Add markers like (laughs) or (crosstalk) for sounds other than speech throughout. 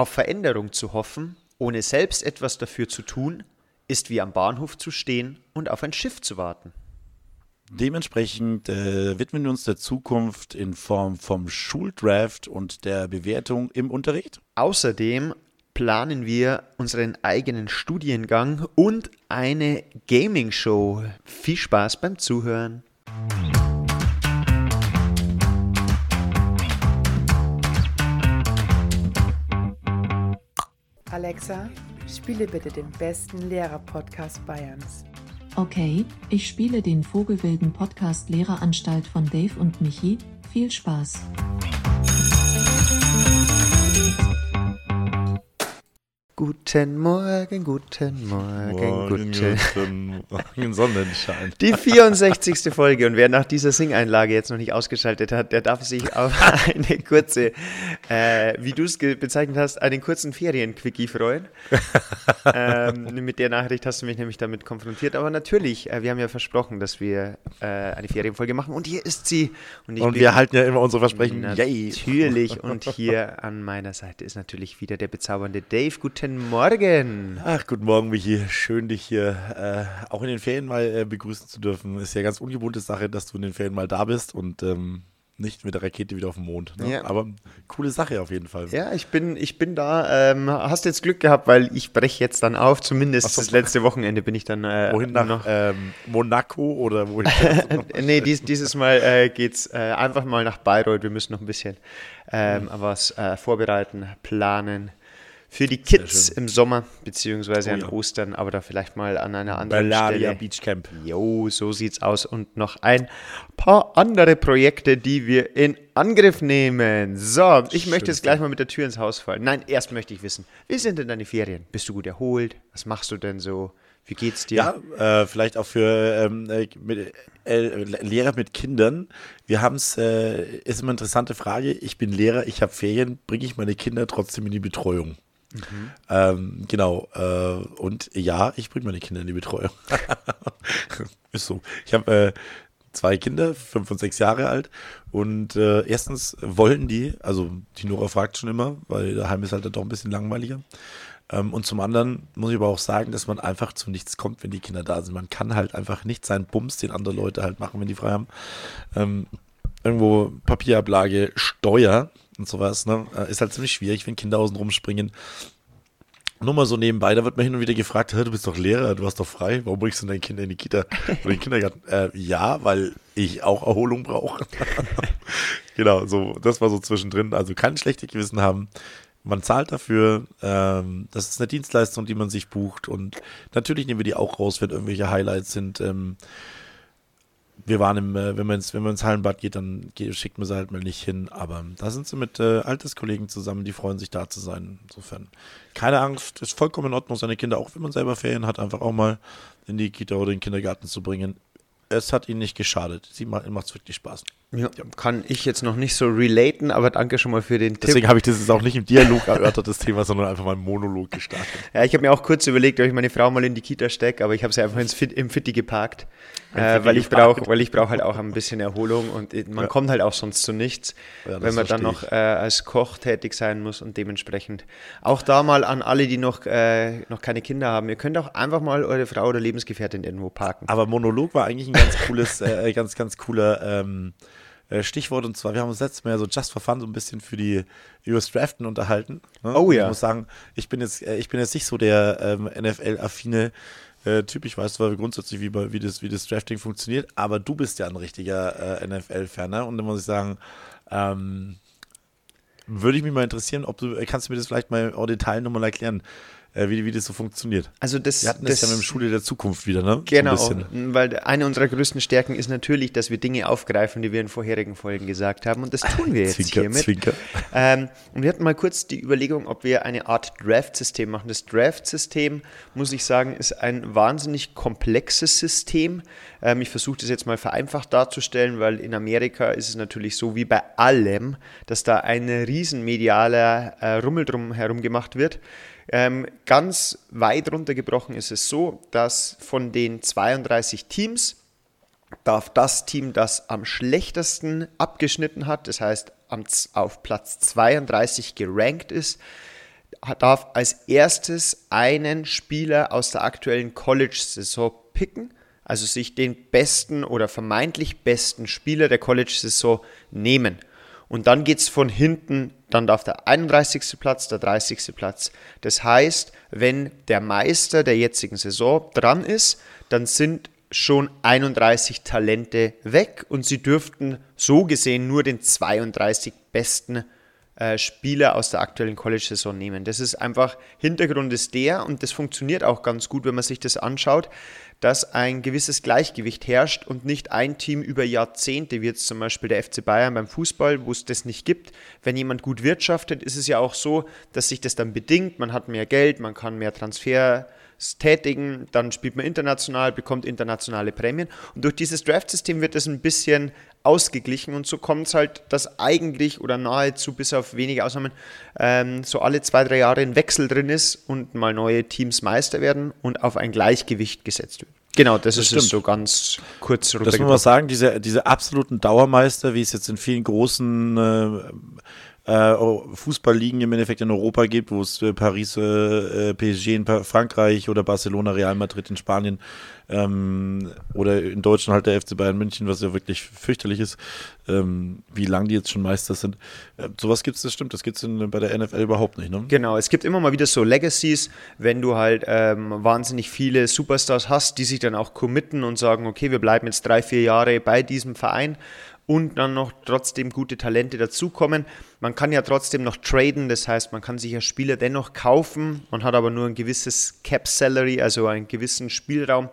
Auf Veränderung zu hoffen, ohne selbst etwas dafür zu tun, ist wie am Bahnhof zu stehen und auf ein Schiff zu warten. Dementsprechend äh, widmen wir uns der Zukunft in Form vom Schuldraft und der Bewertung im Unterricht. Außerdem planen wir unseren eigenen Studiengang und eine Gaming-Show. Viel Spaß beim Zuhören. Alexa, spiele bitte den besten Lehrer-Podcast Bayerns. Okay, ich spiele den Vogelwilden Podcast Lehreranstalt von Dave und Michi. Viel Spaß. Guten Morgen, guten Morgen, Morgen, guten guten Morgen, Sonnenschein. Die 64. Folge und wer nach dieser Singeinlage jetzt noch nicht ausgeschaltet hat, der darf sich auf (laughs) eine kurze, äh, wie du es bezeichnet hast, einen kurzen Ferienquickie freuen. ähm, mit der Nachricht hast du mich nämlich damit konfrontiert. Aber natürlich, äh, wir haben ja versprochen, dass wir äh, eine Ferienfolge machen und hier ist sie. Und bin- wir halten ja immer unsere Versprechen. Yay. Natürlich. Und hier an meiner Seite ist natürlich wieder der bezaubernde Dave. Guten Morgen. Ach, guten Morgen, Michi. Schön, dich hier äh, auch in den Ferien mal äh, begrüßen zu dürfen. Ist ja ganz ungewohnte Sache, dass du in den Ferien mal da bist und ähm, nicht mit der Rakete wieder auf dem Mond. Ne? Ja. Aber coole Sache auf jeden Fall. Ja, ich bin, ich bin da. Ähm, hast jetzt Glück gehabt, weil ich breche jetzt dann auf. Zumindest so. das letzte Wochenende bin ich dann äh, Wohin nach noch. ähm, Monaco oder wohin? (laughs) nee, dies, dieses Mal äh, geht's äh, einfach mal nach Bayreuth. Wir müssen noch ein bisschen ähm, was äh, vorbereiten, planen. Für die Kids schön. im Sommer, beziehungsweise Oh an ja. Ostern, aber da vielleicht mal an einer anderen Bavaria Stelle. Beach Camp. Jo, so sieht's aus. Und noch ein paar andere Projekte, die wir in Angriff nehmen. So, ich möchte Schönes jetzt gleich mal mit der Tür ins Haus fallen. Nein, erst möchte ich wissen, wie sind denn deine Ferien? Bist du gut erholt? Was machst du denn so? Wie geht's dir? Ja, äh, vielleicht auch für ähm, äh, mit, äh, Lehrer mit Kindern. Wir haben es, äh, ist immer eine interessante Frage. Ich bin Lehrer, ich habe Ferien, bringe ich meine Kinder trotzdem in die Betreuung? Ähm, genau. Äh, und ja, ich bringe meine Kinder in die Betreuung. (laughs) ist so. Ich habe äh, zwei Kinder, fünf und sechs Jahre alt. Und äh, erstens wollen die, also die Nora fragt schon immer, weil daheim ist halt dann doch ein bisschen langweiliger. Ähm, und zum anderen muss ich aber auch sagen, dass man einfach zu nichts kommt, wenn die Kinder da sind. Man kann halt einfach nicht seinen Bums, den andere Leute halt machen, wenn die frei haben. Ähm, irgendwo Papierablage, Steuer und sowas, ne? äh, ist halt ziemlich schwierig, wenn Kinder außen rumspringen. Nur mal so nebenbei, da wird man hin und wieder gefragt, "Hä, du bist doch Lehrer, du hast doch frei, warum bringst du deine Kinder in die Kita oder in den Kindergarten? Äh, ja, weil ich auch Erholung brauche. (laughs) genau, so, das war so zwischendrin. Also kein schlechtes Gewissen haben. Man zahlt dafür, ähm, das ist eine Dienstleistung, die man sich bucht und natürlich nehmen wir die auch raus, wenn irgendwelche Highlights sind. Ähm, wir waren im, äh, wenn man ins, wenn man ins Hallenbad geht, dann geht, schickt man sie halt mal nicht hin. Aber da sind sie mit äh, Alterskollegen zusammen, die freuen sich da zu sein. Insofern keine Angst, ist vollkommen in Ordnung, seine Kinder, auch wenn man selber Ferien hat, einfach auch mal in die Kita oder in den Kindergarten zu bringen. Es hat ihnen nicht geschadet. Sie macht es wirklich Spaß. Ja, kann ich jetzt noch nicht so relaten, aber danke schon mal für den Tipp. Deswegen habe ich das jetzt auch nicht im Dialog erörtert, das Thema, sondern einfach mal im Monolog gestartet. Ja, ich habe mir auch kurz überlegt, ob ich meine Frau mal in die Kita stecke, aber ich habe sie einfach ins Fit, im Fitti geparkt, äh, weil ich brauche, weil ich brauche halt auch ein bisschen Erholung und man Ja. kommt halt auch sonst zu nichts, Ja, wenn man dann noch äh, als Koch tätig sein muss und dementsprechend auch da mal an alle, die noch äh, noch keine Kinder haben, ihr könnt auch einfach mal eure Frau oder Lebensgefährtin irgendwo parken. Aber Monolog war eigentlich ein ganz cooles, äh, (laughs) ganz, ganz cooler ähm, äh, Stichwort. Und zwar, wir haben uns letztes Mal ja so just for fun so ein bisschen für die US Draften unterhalten. Ne? Oh ja. Ich muss sagen, ich bin jetzt, äh, ich bin jetzt nicht so der ähm, NFL-affine äh, Typ. Ich weiß zwar grundsätzlich, wie, wie, das, wie das Drafting funktioniert, aber du bist ja ein richtiger äh, NFL-Ferner. Und da muss ich sagen, ähm, würde ich mich mal interessieren, ob du, äh, kannst du mir das vielleicht mal au Detail nochmal erklären, wie, wie das so funktioniert? Also das, Wir hatten das, ja mit dem Schule der Zukunft wieder, ne? Genau, So ein weil eine unserer größten Stärken ist natürlich, dass wir Dinge aufgreifen, die wir in vorherigen Folgen gesagt haben. Und das tun wir jetzt Zwinker, hiermit. Zwinker. Ähm, und wir hatten mal kurz die Überlegung, ob wir eine Art Draft-System machen. Das Draft-System, muss ich sagen, ist ein wahnsinnig komplexes System. Ähm, ich versuche das jetzt mal vereinfacht darzustellen, weil in Amerika ist es natürlich so wie bei allem, dass da ein riesen medialer äh, Rummel drum herum gemacht wird. Ähm, ganz weit runtergebrochen ist es so, dass von den 32 Teams darf das Team, das am schlechtesten abgeschnitten hat, das heißt am, auf Platz 32 gerankt ist, darf als erstes einen Spieler aus der aktuellen College-Saison picken, also sich den besten oder vermeintlich besten Spieler der College-Saison nehmen. Und dann geht es von hinten, dann darf der 31. Platz, der 30. Platz. Das heißt, wenn der Meister der jetzigen Saison dran ist, dann sind schon 31 Talente weg und sie dürften so gesehen nur den 32 besten äh, Spieler aus der aktuellen College-Saison nehmen. Das ist einfach, Hintergrund ist der und das funktioniert auch ganz gut, wenn man sich das anschaut, dass ein gewisses Gleichgewicht herrscht und nicht ein Team über Jahrzehnte, wie jetzt zum Beispiel der FC Bayern beim Fußball, wo es das nicht gibt. Wenn jemand gut wirtschaftet, ist es ja auch so, dass sich das dann bedingt. Man hat mehr Geld, man kann mehr Transfer tätigen, dann spielt man international, bekommt internationale Prämien. Und durch dieses Draft-System wird das ein bisschen ausgeglichen und so kommt es halt, dass eigentlich oder nahezu bis auf wenige Ausnahmen ähm, so alle zwei, drei Jahre ein Wechsel drin ist und mal neue Teams Meister werden und auf ein Gleichgewicht gesetzt wird. Genau, das, das ist es so ganz kurz Das muss man sagen, diese, diese absoluten Dauermeister, wie es jetzt in vielen großen äh, äh, Fußballligen im Endeffekt in Europa gibt, wo es äh, Paris, äh, PSG in Frankreich oder Barcelona, Real Madrid in Spanien ähm, oder in Deutschland halt der FC Bayern München, was ja wirklich fürchterlich ist, ähm, wie lange die jetzt schon Meister sind. Äh, sowas gibt es, das stimmt, das gibt es bei der NFL überhaupt nicht. Ne? Genau, es gibt immer mal wieder so Legacies, wenn du halt ähm, wahnsinnig viele Superstars hast, die sich dann auch committen und sagen, okay, wir bleiben jetzt drei, vier Jahre bei diesem Verein und dann noch trotzdem gute Talente dazukommen. Man kann ja trotzdem noch traden, das heißt, man kann sich ja Spieler dennoch kaufen, man hat aber nur ein gewisses Cap Salary, also einen gewissen Spielraum,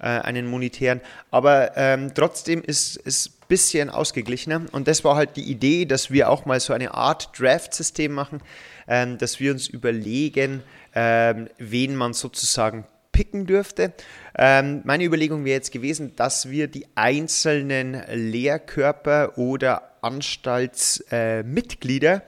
äh, einen monetären. Aber ähm, trotzdem ist es ein bisschen ausgeglichener und das war halt die Idee, dass wir auch mal so eine Art Draft-System machen, ähm, dass wir uns überlegen, ähm, wen man sozusagen picken dürfte. Ähm, meine Überlegung wäre jetzt gewesen, dass wir die einzelnen Lehrkörper oder Anstaltsmitglieder äh,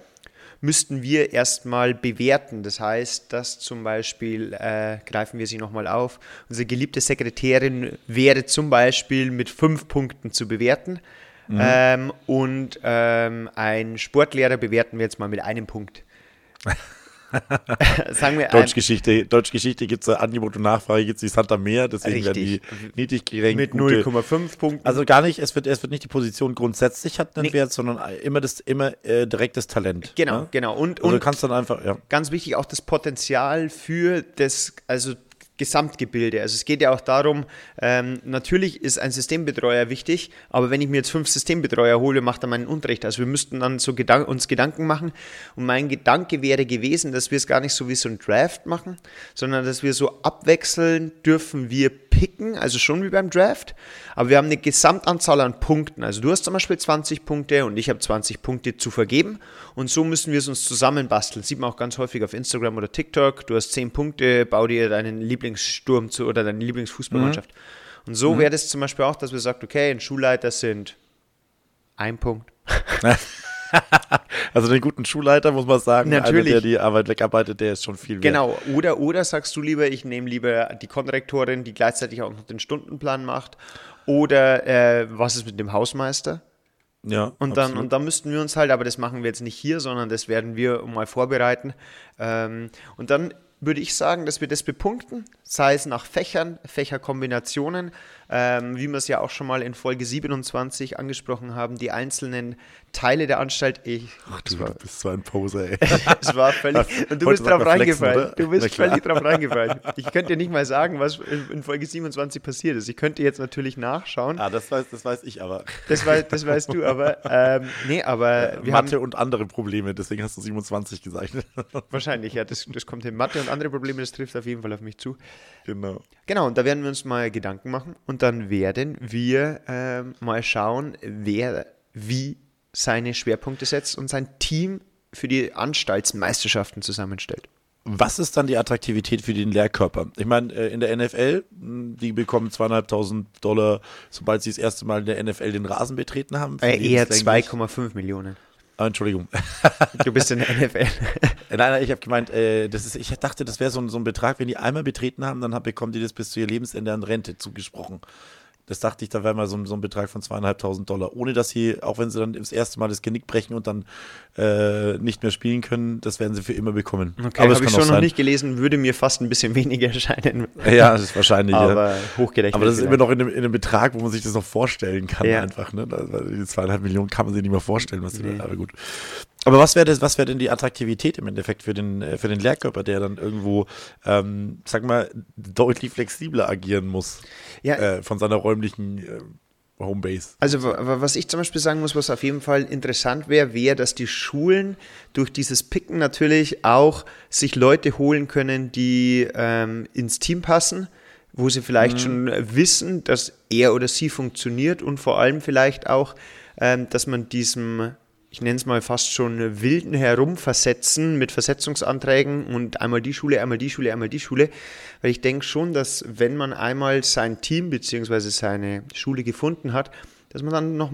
müssten wir erstmal bewerten. Das heißt, dass zum Beispiel, äh, greifen wir sie nochmal auf, unsere geliebte Sekretärin wäre zum Beispiel mit fünf Punkten zu bewerten. Mhm. Ähm, und ähm, ein Sportlehrer bewerten wir jetzt mal mit einem Punkt. (laughs) (laughs) Sagen wir Deutschgeschichte, Deutschgeschichte gibt es Angebot und Nachfrage, gibt es die Santa Meer, deswegen werden die niedrig gerankt. Mit 0,5 Punkten. Also gar nicht, es wird, es wird nicht die Position grundsätzlich hat einen nee. Wert, sondern immer das immer äh, direktes Talent. Genau, ja? genau. Und, also und kannst dann einfach, ja. Ganz wichtig auch das Potenzial für das, also Gesamtgebilde. Also es geht ja auch darum, ähm, natürlich ist ein Systembetreuer wichtig, aber wenn ich mir jetzt fünf Systembetreuer hole, macht er meinen Unterricht. Also wir müssten dann so Gedan uns Gedanken machen. Und mein Gedanke wäre gewesen, dass wir es gar nicht so wie so ein Draft machen, sondern dass wir so abwechseln dürfen wir picken, also schon wie beim Draft, aber wir haben eine Gesamtanzahl an Punkten. Also du hast zum Beispiel 20 Punkte und ich habe 20 Punkte zu vergeben und so müssen wir es uns zusammenbasteln. Sieht man auch ganz häufig auf Instagram oder TikTok. Du hast 10 Punkte, bau dir deinen Lieblingssturm zu oder deine Lieblingsfußballmannschaft. Mhm. Und so mhm. wäre das zum Beispiel auch, dass wir sagen, okay, ein Schulleiter sind ein Punkt. (laughs) (laughs) also den guten Schulleiter muss man sagen, Natürlich. einer, der die Arbeit wegarbeitet, der ist schon viel wert. Genau, oder, oder sagst du lieber, ich nehme lieber die Konrektorin, die gleichzeitig auch noch den Stundenplan macht, oder äh, was ist mit dem Hausmeister? Ja, und dann, und dann müssten wir uns halt, aber das machen wir jetzt nicht hier, sondern das werden wir mal vorbereiten. Ähm, und dann würde ich sagen, dass wir das bepunkten, sei es nach Fächern, Fächerkombinationen, ähm, wie wir es ja auch schon mal in Folge 27 angesprochen haben, die einzelnen Teile der Anstalt. Ich, Ach, du war, bist so ein Poser, ey. (laughs) es war völlig. Und du bist drauf reingefallen. Du bist völlig drauf reingefallen. (laughs) Ich könnte dir nicht mal sagen, was in Folge 27 passiert ist. Ich könnte jetzt natürlich nachschauen. Ah, das weiß, das weiß ich aber. Das, weiß, das weißt du aber. Ähm, nee, aber. Ja, Mathe haben, und andere Probleme, deswegen hast du 27 gesagt. Wahrscheinlich, ja. Das, das kommt hin. Mathe und andere Probleme, das trifft auf jeden Fall auf mich zu. Genau. Genau, und da werden wir uns mal Gedanken machen und dann werden wir ähm, mal schauen, wer wie seine Schwerpunkte setzt und sein Team für die Anstaltsmeisterschaften zusammenstellt. Was ist dann die Attraktivität für den Lehrkörper? Ich meine, äh, in der NFL, hm, die bekommen zweieinhalbtausend Dollar, sobald sie das erste Mal in der NFL den Rasen betreten haben. Äh, eher 2,5 Millionen. Ah, Entschuldigung. (laughs) Du bist in der NFL. Nein, nein, ich habe gemeint, äh, das ist, ich dachte, das wäre so, so, ein Betrag, wenn die einmal betreten haben, dann bekommen die das bis zu ihr Lebensende an Rente zugesprochen. Das dachte ich, da wäre mal so, so ein Betrag von zweieinhalbtausend Dollar. Ohne dass sie, auch wenn sie dann das erste Mal das Genick brechen und dann äh, nicht mehr spielen können, das werden sie für immer bekommen. Okay, habe ich schon noch nicht gelesen, würde mir fast ein bisschen (laughs) weniger erscheinen. Ja, das ist wahrscheinlich. Aber ja. hochgerechnet. Aber das ist immer noch in einem, in einem, Betrag, wo man sich das noch vorstellen kann, ja. einfach. Ne? Die zweieinhalb Millionen kann man sich nicht mehr vorstellen, was nee. da, aber gut. Aber was wäre das, was wäre denn die Attraktivität im Endeffekt für den, äh, für den Lehrkörper, der dann irgendwo, ähm, sag mal, deutlich flexibler agieren muss ja. äh, von seiner räumlichen äh, Homebase. Also was ich zum Beispiel sagen muss, was auf jeden Fall interessant wäre, wäre, dass die Schulen durch dieses Picken natürlich auch sich Leute holen können, die ähm, ins Team passen, wo sie vielleicht mhm. schon wissen, dass er oder sie funktioniert und vor allem vielleicht auch, ähm, dass man diesem ich nenne es mal fast schon wilden Herumversetzen mit Versetzungsanträgen und einmal die Schule, einmal die Schule, einmal die Schule. Weil ich denke schon, dass wenn man einmal sein Team bzw. seine Schule gefunden hat, dass man dann noch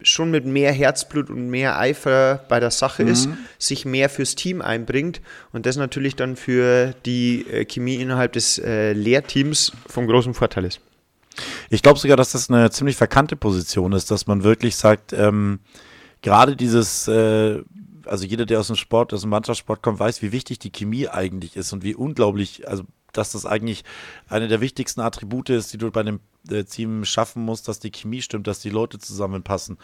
schon mit mehr Herzblut und mehr Eifer bei der Sache mhm. ist, sich mehr fürs Team einbringt und das natürlich dann für die äh, Chemie innerhalb des äh, Lehrteams vom großen Vorteil ist. Ich glaube sogar, dass das eine ziemlich verkannte Position ist, dass man wirklich sagt, ähm, gerade dieses, äh, also jeder, der aus dem Sport, aus dem Mannschaftssport kommt, weiß, wie wichtig die Chemie eigentlich ist und wie unglaublich, also dass das eigentlich eine der wichtigsten Attribute ist, die du bei einem äh, Team schaffen musst, dass die Chemie stimmt, dass die Leute zusammenpassen.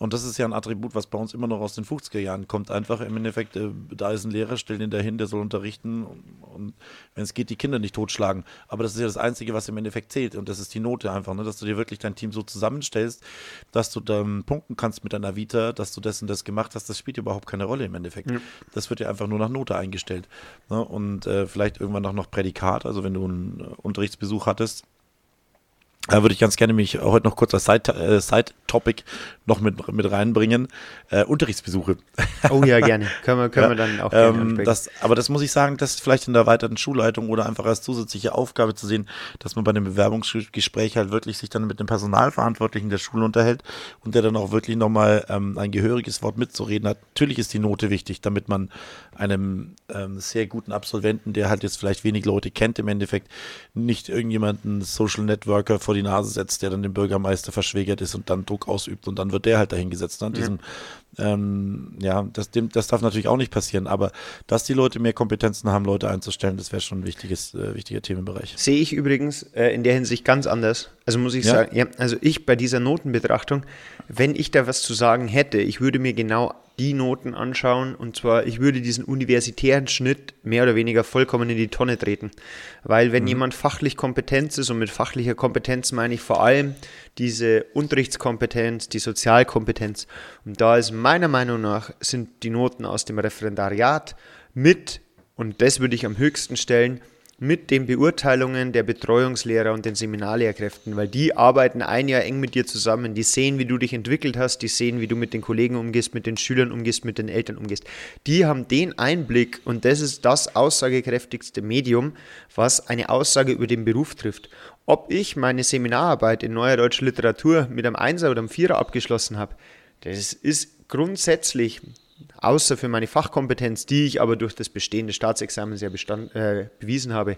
Und das ist ja ein Attribut, was bei uns immer noch aus den 50er Jahren kommt. Einfach im Endeffekt, äh, da ist ein Lehrer, stell ihn dahin, der soll unterrichten und, und wenn es geht, die Kinder nicht totschlagen. Aber das ist ja das Einzige, was im Endeffekt zählt. Und das ist die Note einfach, ne? dass du dir wirklich dein Team so zusammenstellst, dass du dann punkten kannst mit deiner Vita, dass du das und das gemacht hast. Das spielt überhaupt keine Rolle im Endeffekt. Ja. Das wird ja einfach nur nach Note eingestellt. Ne? Und äh, vielleicht irgendwann auch noch Prädikat. Also wenn du einen Unterrichtsbesuch hattest, da würde ich ganz gerne mich heute noch kurz als äh, Side-Topic noch mit, mit reinbringen. Äh, Unterrichtsbesuche. Oh ja, (laughs) gerne. können wir, können ja, wir dann auch gerne ähm, das, Aber das muss ich sagen, das ist vielleicht in der erweiterten Schulleitung oder einfach als zusätzliche Aufgabe zu sehen, dass man bei einem Bewerbungsgespräch halt wirklich sich dann mit dem Personalverantwortlichen der Schule unterhält und der dann auch wirklich nochmal ähm, ein gehöriges Wort mitzureden hat. Natürlich ist die Note wichtig, damit man einem ähm, sehr guten Absolventen, der halt jetzt vielleicht wenig Leute kennt, im Endeffekt nicht irgendjemanden Social Networker vor die Nase setzt, der dann dem Bürgermeister verschwägert ist und dann Druck ausübt und dann wird der halt dahingesetzt. Ne? Diesem, ja, ähm, ja das, dem, das darf natürlich auch nicht passieren, aber dass die Leute mehr Kompetenzen haben, Leute einzustellen, das wäre schon ein wichtiges, äh, wichtiger Themenbereich. Sehe ich übrigens äh, in der Hinsicht ganz anders. Also muss ich ja? sagen, ja, also ich bei dieser Notenbetrachtung, wenn ich da was zu sagen hätte, ich würde mir genau die Noten anschauen. Und zwar, ich würde diesen universitären Schnitt mehr oder weniger vollkommen in die Tonne treten. Weil wenn mhm. jemand fachlich kompetent ist, und mit fachlicher Kompetenz meine ich vor allem diese Unterrichtskompetenz, die Sozialkompetenz. Und da ist meiner Meinung nach, sind die Noten aus dem Referendariat mit, und das würde ich am höchsten stellen, mit den Beurteilungen der Betreuungslehrer und den Seminarlehrkräften, weil die arbeiten ein Jahr eng mit dir zusammen. Die sehen, wie du dich entwickelt hast, die sehen, wie du mit den Kollegen umgehst, mit den Schülern umgehst, mit den Eltern umgehst. Die haben den Einblick und das ist das aussagekräftigste Medium, was eine Aussage über den Beruf trifft. Ob ich meine Seminararbeit in neuer deutscher Literatur mit einem Einser oder einem Vierer abgeschlossen habe, das ist grundsätzlich außer für meine Fachkompetenz, die ich aber durch das bestehende Staatsexamen sehr bestand, äh, bewiesen habe,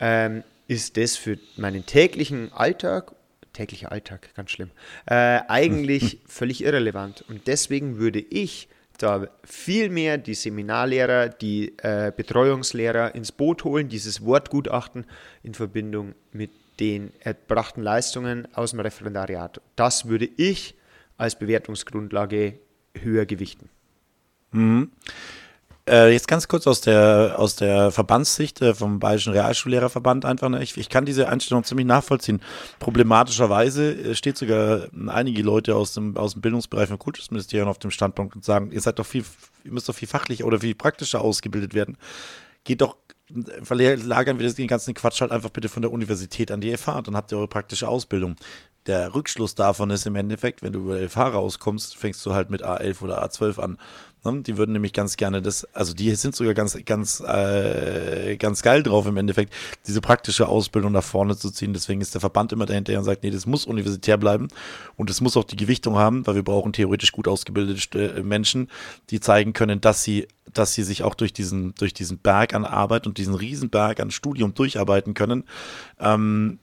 ähm, ist das für meinen täglichen Alltag, täglicher Alltag, ganz schlimm, äh, eigentlich (laughs) völlig irrelevant. Und deswegen würde ich da viel mehr die Seminarlehrer, die äh, Betreuungslehrer ins Boot holen, dieses Wortgutachten in Verbindung mit den erbrachten Leistungen aus dem Referendariat. Das würde ich als Bewertungsgrundlage höher gewichten. Mhm. Äh, jetzt ganz kurz aus der, aus der Verbandssicht äh, vom Bayerischen Realschullehrerverband einfach. Ne? Ich, ich kann diese Einstellung ziemlich nachvollziehen. Problematischerweise äh, steht sogar einige Leute aus dem, aus dem Bildungsbereich vom Kultusministerium auf dem Standpunkt und sagen, ihr seid doch viel, ihr müsst doch viel fachlicher oder viel praktischer ausgebildet werden. Geht doch verlagern wir den ganzen Quatsch halt einfach bitte von der Universität an die FH, dann habt ihr eure praktische Ausbildung. Der Rückschluss davon ist im Endeffekt, wenn du über FH rauskommst, fängst du halt mit A11 oder A12 an. Ne? Die würden nämlich ganz gerne das, also die sind sogar ganz, ganz, äh, ganz geil drauf im Endeffekt, diese praktische Ausbildung nach vorne zu ziehen. Deswegen ist der Verband immer dahinter und sagt, nee, das muss universitär bleiben und es muss auch die Gewichtung haben, weil wir brauchen theoretisch gut ausgebildete äh, Menschen, die zeigen können, dass sie dass sie sich auch durch diesen, durch diesen Berg an Arbeit und diesen Riesenberg an Studium durcharbeiten können. Ähm,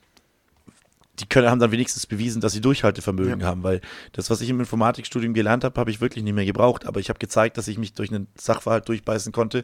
die können, haben dann wenigstens bewiesen, dass sie Durchhaltevermögen Ja. haben, weil das, was ich im Informatikstudium gelernt habe, habe ich wirklich nicht mehr gebraucht. Aber ich habe gezeigt, dass ich mich durch einen Sachverhalt durchbeißen konnte,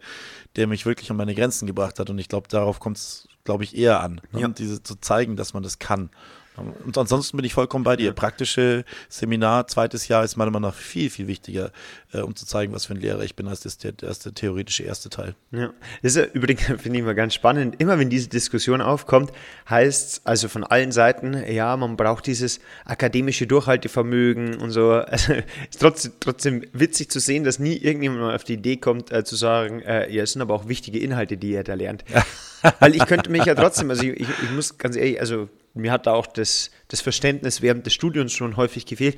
der mich wirklich an meine Grenzen gebracht hat. Und ich glaube, darauf kommt es, glaube ich, eher an, ne? Ja. diese zu zeigen, dass man das kann. Und ansonsten bin ich vollkommen bei dir. Praktische Seminar, zweites Jahr ist meiner Meinung nach viel, viel wichtiger, äh, um zu zeigen, was für ein Lehrer ich bin, als das der, als der theoretische erste Teil. Ja, das ist ja übrigens, (laughs) finde ich mal ganz spannend. Immer wenn diese Diskussion aufkommt, heißt es also von allen Seiten, ja, man braucht dieses akademische Durchhaltevermögen und so. (laughs) Also ist trotzdem, trotzdem witzig zu sehen, dass nie irgendjemand mal auf die Idee kommt, äh, zu sagen, äh, ja, es sind aber auch wichtige Inhalte, die ihr da lernt. (laughs) Weil ich könnte mich ja trotzdem, also ich, ich, ich muss ganz ehrlich, also mir hat da auch das, das Verständnis während des Studiums schon häufig gefehlt.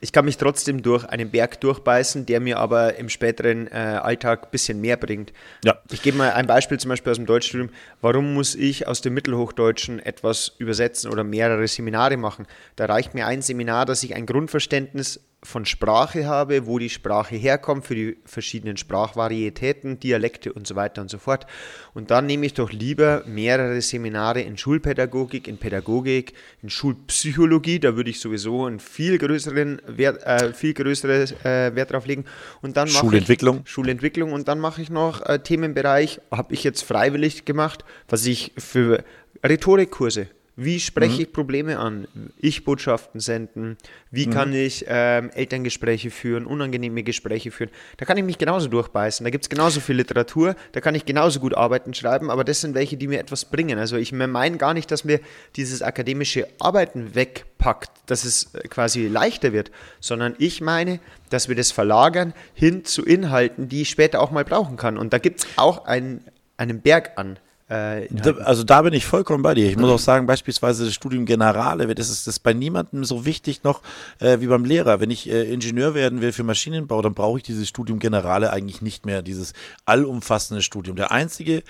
Ich kann mich trotzdem durch einen Berg durchbeißen, der mir aber im späteren äh, Alltag ein bisschen mehr bringt. Ja. Ich gebe mal ein Beispiel zum Beispiel aus dem Deutschstudium. Warum muss ich aus dem Mittelhochdeutschen etwas übersetzen oder mehrere Seminare machen? Da reicht mir ein Seminar, dass ich ein Grundverständnis von Sprache habe, wo die Sprache herkommt, für die verschiedenen Sprachvarietäten, Dialekte und so weiter und so fort. Und dann nehme ich doch lieber mehrere Seminare in Schulpädagogik, in Pädagogik, in Schulpsychologie, da würde ich sowieso einen viel größeren Wert, äh, viel größeres äh, Wert drauf legen. Und dann mache Schulentwicklung. Ich Schulentwicklung und dann mache ich noch äh, Themenbereich, habe ich jetzt freiwillig gemacht, was ich für Rhetorikkurse. Wie spreche ich Probleme an? Ich-Botschaften senden? Wie kann ich ähm, Elterngespräche führen, unangenehme Gespräche führen? Da kann ich mich genauso durchbeißen. Da gibt es genauso viel Literatur, da kann ich genauso gut Arbeiten schreiben, aber das sind welche, die mir etwas bringen. Also ich meine gar nicht, dass mir dieses akademische Arbeiten wegpackt, dass es äh, quasi leichter wird, sondern ich meine, dass wir das verlagern hin zu Inhalten, die ich später auch mal brauchen kann. Und da gibt es auch einen, einen Berg an. Äh, Da, also da bin ich vollkommen bei dir. Ich muss auch sagen, beispielsweise das Studium Generale, das ist das bei niemandem so wichtig noch äh, wie beim Lehrer. Wenn ich äh, Ingenieur werden will für Maschinenbau, dann brauche ich dieses Studium Generale eigentlich nicht mehr, dieses allumfassende Studium. Der einzige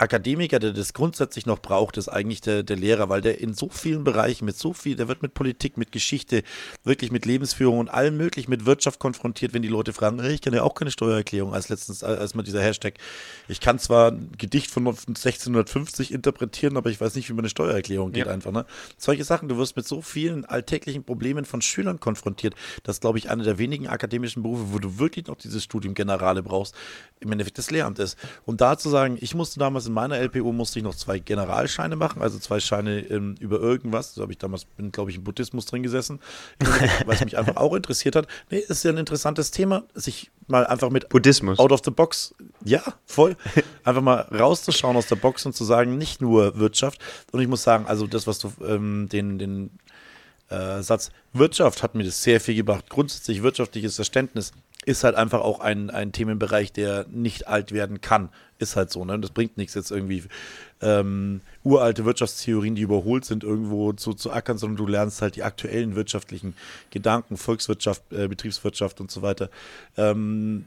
Akademiker, der das grundsätzlich noch braucht, ist eigentlich der, der Lehrer, weil der in so vielen Bereichen mit so viel, der wird mit Politik, mit Geschichte, wirklich mit Lebensführung und allem möglich mit Wirtschaft konfrontiert, wenn die Leute fragen, hey, ich kann ja auch keine Steuererklärung, als letztens, als mal dieser Hashtag, ich kann zwar ein Gedicht von 1650 interpretieren, aber ich weiß nicht, wie man eine Steuererklärung geht Ja. einfach. Ne? Solche Sachen, du wirst mit so vielen alltäglichen Problemen von Schülern konfrontiert. Das ist, glaube ich, einer der wenigen akademischen Berufe, wo du wirklich noch dieses Studium Generale brauchst, im Endeffekt das Lehramt ist. Und da zu sagen, ich musste damals in meiner LPO musste ich noch zwei Generalscheine machen, also zwei Scheine ähm, über irgendwas. Da habe ich damals, bin, glaube ich, im Buddhismus drin gesessen, (laughs) weil es mich einfach auch interessiert hat. Nee, ist ja ein interessantes Thema, sich mal einfach mit Buddhismus. out of the box, ja, voll. (laughs) Einfach mal rauszuschauen aus der Box und zu sagen, nicht nur Wirtschaft. Und ich muss sagen, also das, was du ähm, den, den äh, Satz Wirtschaft hat mir das sehr viel gebracht. Grundsätzlich wirtschaftliches Verständnis ist halt einfach auch ein, ein Themenbereich, der nicht alt werden kann. Ist halt so, ne? Das bringt nichts jetzt irgendwie ähm, uralte Wirtschaftstheorien, die überholt sind, irgendwo zu, zu ackern, sondern du lernst halt die aktuellen wirtschaftlichen Gedanken, Volkswirtschaft, äh, Betriebswirtschaft und so weiter. Ähm,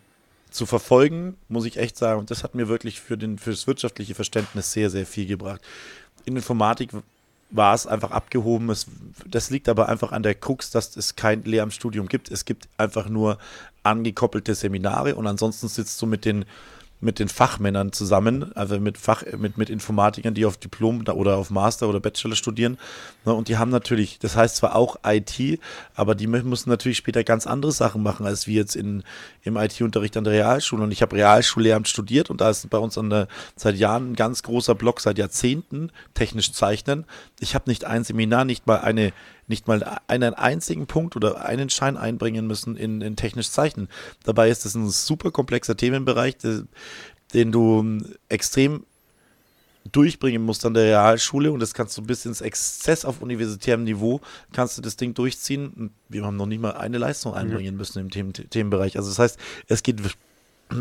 zu verfolgen, muss ich echt sagen. Und das hat mir wirklich für, den, für das wirtschaftliche Verständnis sehr, sehr viel gebracht. In Informatik war es einfach abgehoben. Es, das liegt aber einfach an der Krux, dass es kein Lehramtsstudium gibt. Es gibt einfach nur angekoppelte Seminare und ansonsten sitzt du mit den mit den Fachmännern zusammen, also mit Fach, mit, mit Informatikern, die auf Diplom oder auf Master oder Bachelor studieren. Ne, und die haben natürlich, das heißt zwar auch IT, aber die müssen natürlich später ganz andere Sachen machen, als wir jetzt in, im IT-Unterricht an der Realschule. Und ich habe Realschullehramt studiert und da ist bei uns an der, seit Jahren ein ganz großer Block, seit Jahrzehnten, technisch zeichnen. Ich habe nicht ein Seminar, nicht mal eine nicht mal einen einzigen Punkt oder einen Schein einbringen müssen in, in technisch Zeichnen. Dabei ist es ein super komplexer Themenbereich, de, den du extrem durchbringen musst an der Realschule und das kannst du bis ins Exzess auf universitärem Niveau, kannst du das Ding durchziehen. Und wir haben noch nicht mal eine Leistung einbringen müssen im Themen, Themenbereich. Also das heißt, es geht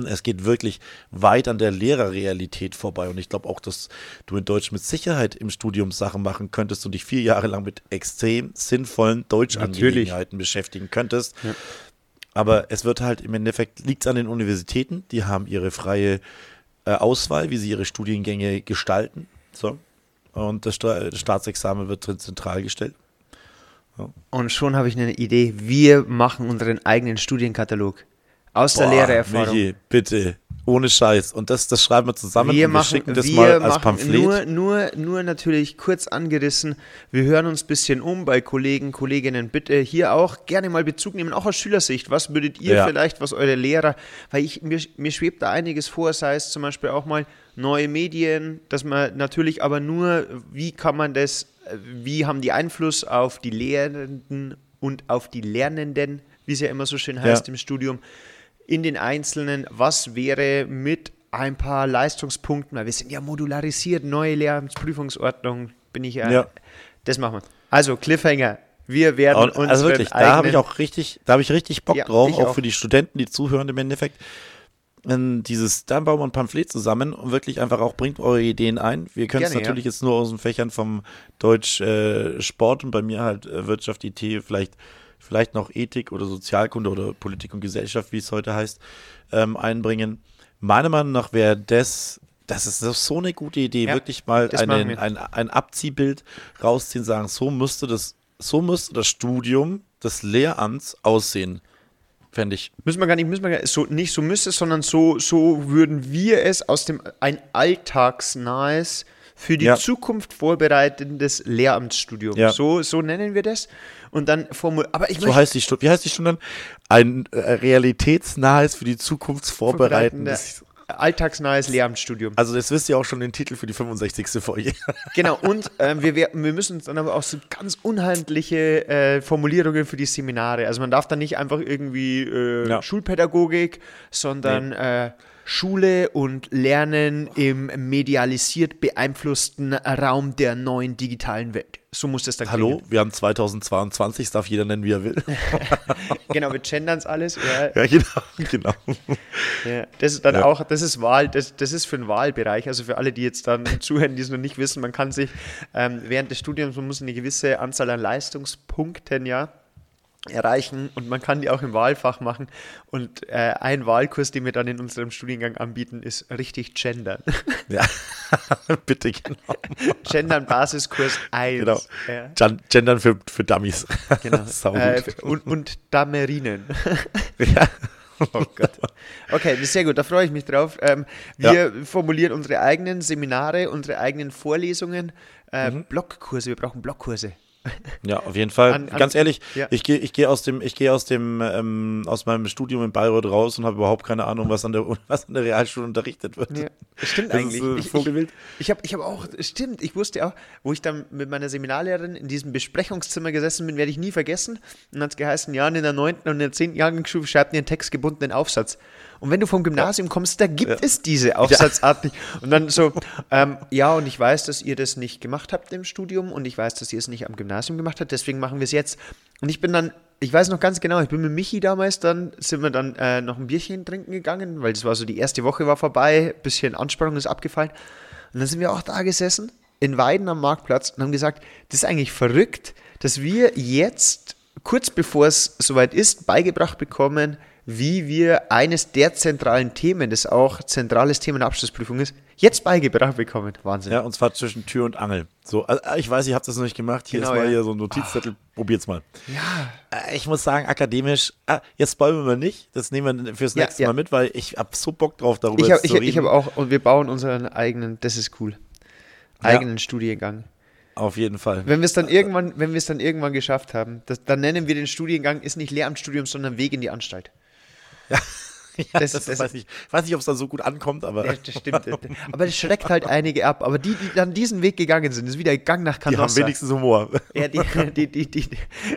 es geht wirklich weit an der Lehrerrealität vorbei. Und ich glaube auch, dass du in Deutsch mit Sicherheit im Studium Sachen machen könntest und dich vier Jahre lang mit extrem sinnvollen Deutschangelegenheiten beschäftigen könntest. Ja. Aber es wird halt im Endeffekt, liegt es an den Universitäten, die haben ihre freie äh, Auswahl, wie sie ihre Studiengänge gestalten. So. Und das, Sta das Staatsexamen wird drin zentral gestellt. Ja. Und schon habe ich eine Idee. Wir machen unseren eigenen Studienkatalog. Aus der Boah, Lehrererfahrung. Michi, bitte. Ohne Scheiß. Und das, das schreiben wir zusammen wir und wir machen, schicken das wir mal als Pamphlet. Nur, nur, nur natürlich kurz angerissen. Wir hören uns ein bisschen um bei Kollegen, Kolleginnen. Bitte hier auch gerne mal Bezug nehmen, auch aus Schülersicht. Was würdet ihr Ja. vielleicht, was eure Lehrer, weil ich, mir, mir schwebt da einiges vor, sei es zum Beispiel auch mal neue Medien, dass man natürlich aber nur, wie kann man das, wie haben die Einfluss auf die Lehrenden und auf die Lernenden, wie es ja immer so schön heißt Ja. im Studium in den einzelnen, was wäre mit ein paar Leistungspunkten, weil wir sind ja modularisiert, neue Lehramtsprüfungsordnung, bin ich ja, Ja. das machen wir. Also Cliffhanger, wir werden uns also wirklich, da habe ich auch richtig, da habe ich richtig Bock Ja, drauf, auch, auch. für die Studenten, die zuhören im Endeffekt. Ähm, Dieses, dann bauen wir ein Pamphlet zusammen und wirklich einfach auch bringt eure Ideen ein. Wir können es Gerne, ja. natürlich jetzt nur aus den Fächern vom Deutsch äh, Sport und bei mir halt äh, Wirtschaft, IT, vielleicht, vielleicht noch Ethik oder Sozialkunde oder Politik und Gesellschaft, wie es heute heißt, ähm, einbringen. Meiner Meinung nach wäre das, das ist so eine gute Idee, Ja, wirklich mal einen, wir. ein, ein Abziehbild rausziehen, sagen, so müsste das, so müsste das Studium des Lehramts aussehen. Fände ich. Müssen wir gar nicht, müssen wir gar, so, nicht so müsste, es, sondern so, so würden wir es aus dem ein alltagsnahes, für die Ja. Zukunft vorbereitendes Lehramtsstudium. Ja. So, so nennen wir das. Und dann formul aber ich So heißt die Stunde. Wie heißt die Stunde dann? Ein äh, realitätsnahes für die Zukunft vorbereitendes. alltagsnahes Lehramtsstudium. Also das wisst ihr auch schon den Titel für die 65. Folge. (laughs) Genau, und ähm, wir, wir, wir müssen uns dann aber auch so ganz unhandliche äh, Formulierungen für die Seminare. Also man darf dann nicht einfach irgendwie äh, Ja. Schulpädagogik, sondern äh, Schule und Lernen im medialisiert beeinflussten Raum der neuen digitalen Welt. So muss das dann Hallo, klingen. wir haben 2022, das darf jeder nennen, wie er will. (laughs) Genau, wir gendern es alles. Ja, (laughs) ja, genau, genau. (laughs) Ja, das ist dann Ja. auch, das ist Wahl, das, das ist für den Wahlbereich, also für alle, die jetzt dann zuhören, die es noch nicht wissen, man kann sich ähm, während des Studiums, man muss eine gewisse Anzahl an Leistungspunkten ja erreichen und man kann die auch im Wahlfach machen und äh, ein Wahlkurs, den wir dann in unserem Studiengang anbieten, ist richtig Gendern. Ja, (laughs) bitte, genau. Gendern Basiskurs 1. genau. Ja, Gen- Gendern für, für Dummies. genau. (laughs) Äh, und, und Damerinen. (laughs) ja. Oh Gott. Okay, sehr gut, da freue ich mich drauf. Ähm, wir formulieren unsere eigenen Seminare, unsere eigenen Vorlesungen, äh, Mhm. Blockkurse, wir brauchen Blockkurse. Ja, auf jeden Fall. An- an- Ganz ehrlich, ja. ich gehe ich geh aus dem, ich gehe aus dem, ähm, aus meinem Studium in Bayreuth raus und habe überhaupt keine Ahnung, was an der, (laughs) was an der Realschule unterrichtet wird. Ja, stimmt Das eigentlich. Ist, äh, ich ich, Vogelwild. ich habe ich hab auch, stimmt, ich wusste auch, wo ich dann mit meiner Seminarlehrerin in diesem Besprechungszimmer gesessen bin, werde ich nie vergessen. Und dann hat es geheißen, ja, in der 9. und in der 10. Jahrgangsschule schreibt ihr einen textgebundenen Aufsatz. Und wenn du vom Gymnasium kommst, da gibt es diese Aufsatzart nicht. Und dann so, ähm, ja, und ich weiß, dass ihr das nicht gemacht habt im Studium und ich weiß, dass ihr es nicht am Gymnasium gemacht habt, deswegen machen wir es jetzt. Und ich bin dann, ich weiß noch ganz genau, ich bin mit Michi damals dann, sind wir dann äh, noch ein Bierchen trinken gegangen, weil das war so, die erste Woche war vorbei, bisschen Anspannung ist abgefallen. Und dann sind wir auch da gesessen, in Weiden am Marktplatz und haben gesagt, das ist eigentlich verrückt, dass wir jetzt, kurz bevor es soweit ist, beigebracht bekommen, wie wir eines der zentralen Themen, das auch zentrales Thema der Abschlussprüfung ist, jetzt beigebracht bekommen. Wahnsinn. Ja, und zwar zwischen Tür und Angel. So, also, ich weiß, ihr habt das noch nicht gemacht. Hier Genau, ist mal ja. hier so ein Notizzettel. Probiert's mal. Ja. Äh, Ich muss sagen, akademisch, ah, jetzt spoilern wir nicht. Das nehmen wir fürs Ja, nächste ja. Mal mit, weil ich hab so Bock drauf, darüber Ich habe ich, zu ich reden. hab auch, und wir bauen unseren eigenen, das ist cool, eigenen Studiengang. Auf jeden Fall. Wenn wir es dann irgendwann, wenn wir es dann irgendwann geschafft haben, das, dann nennen wir den Studiengang, ist nicht Lehramtsstudium, sondern Weg in die Anstalt. Ja, (laughs) Das- das, das- weiß ich, weiß nicht, ob es dann so gut ankommt, aber Ja, das stimmt. (laughs) Aber das schreckt halt einige ab. Aber die, die dann diesen Weg gegangen sind, ist wieder Gang nach die haben wenigstens Humor. (laughs) Ja, die, die, die, die,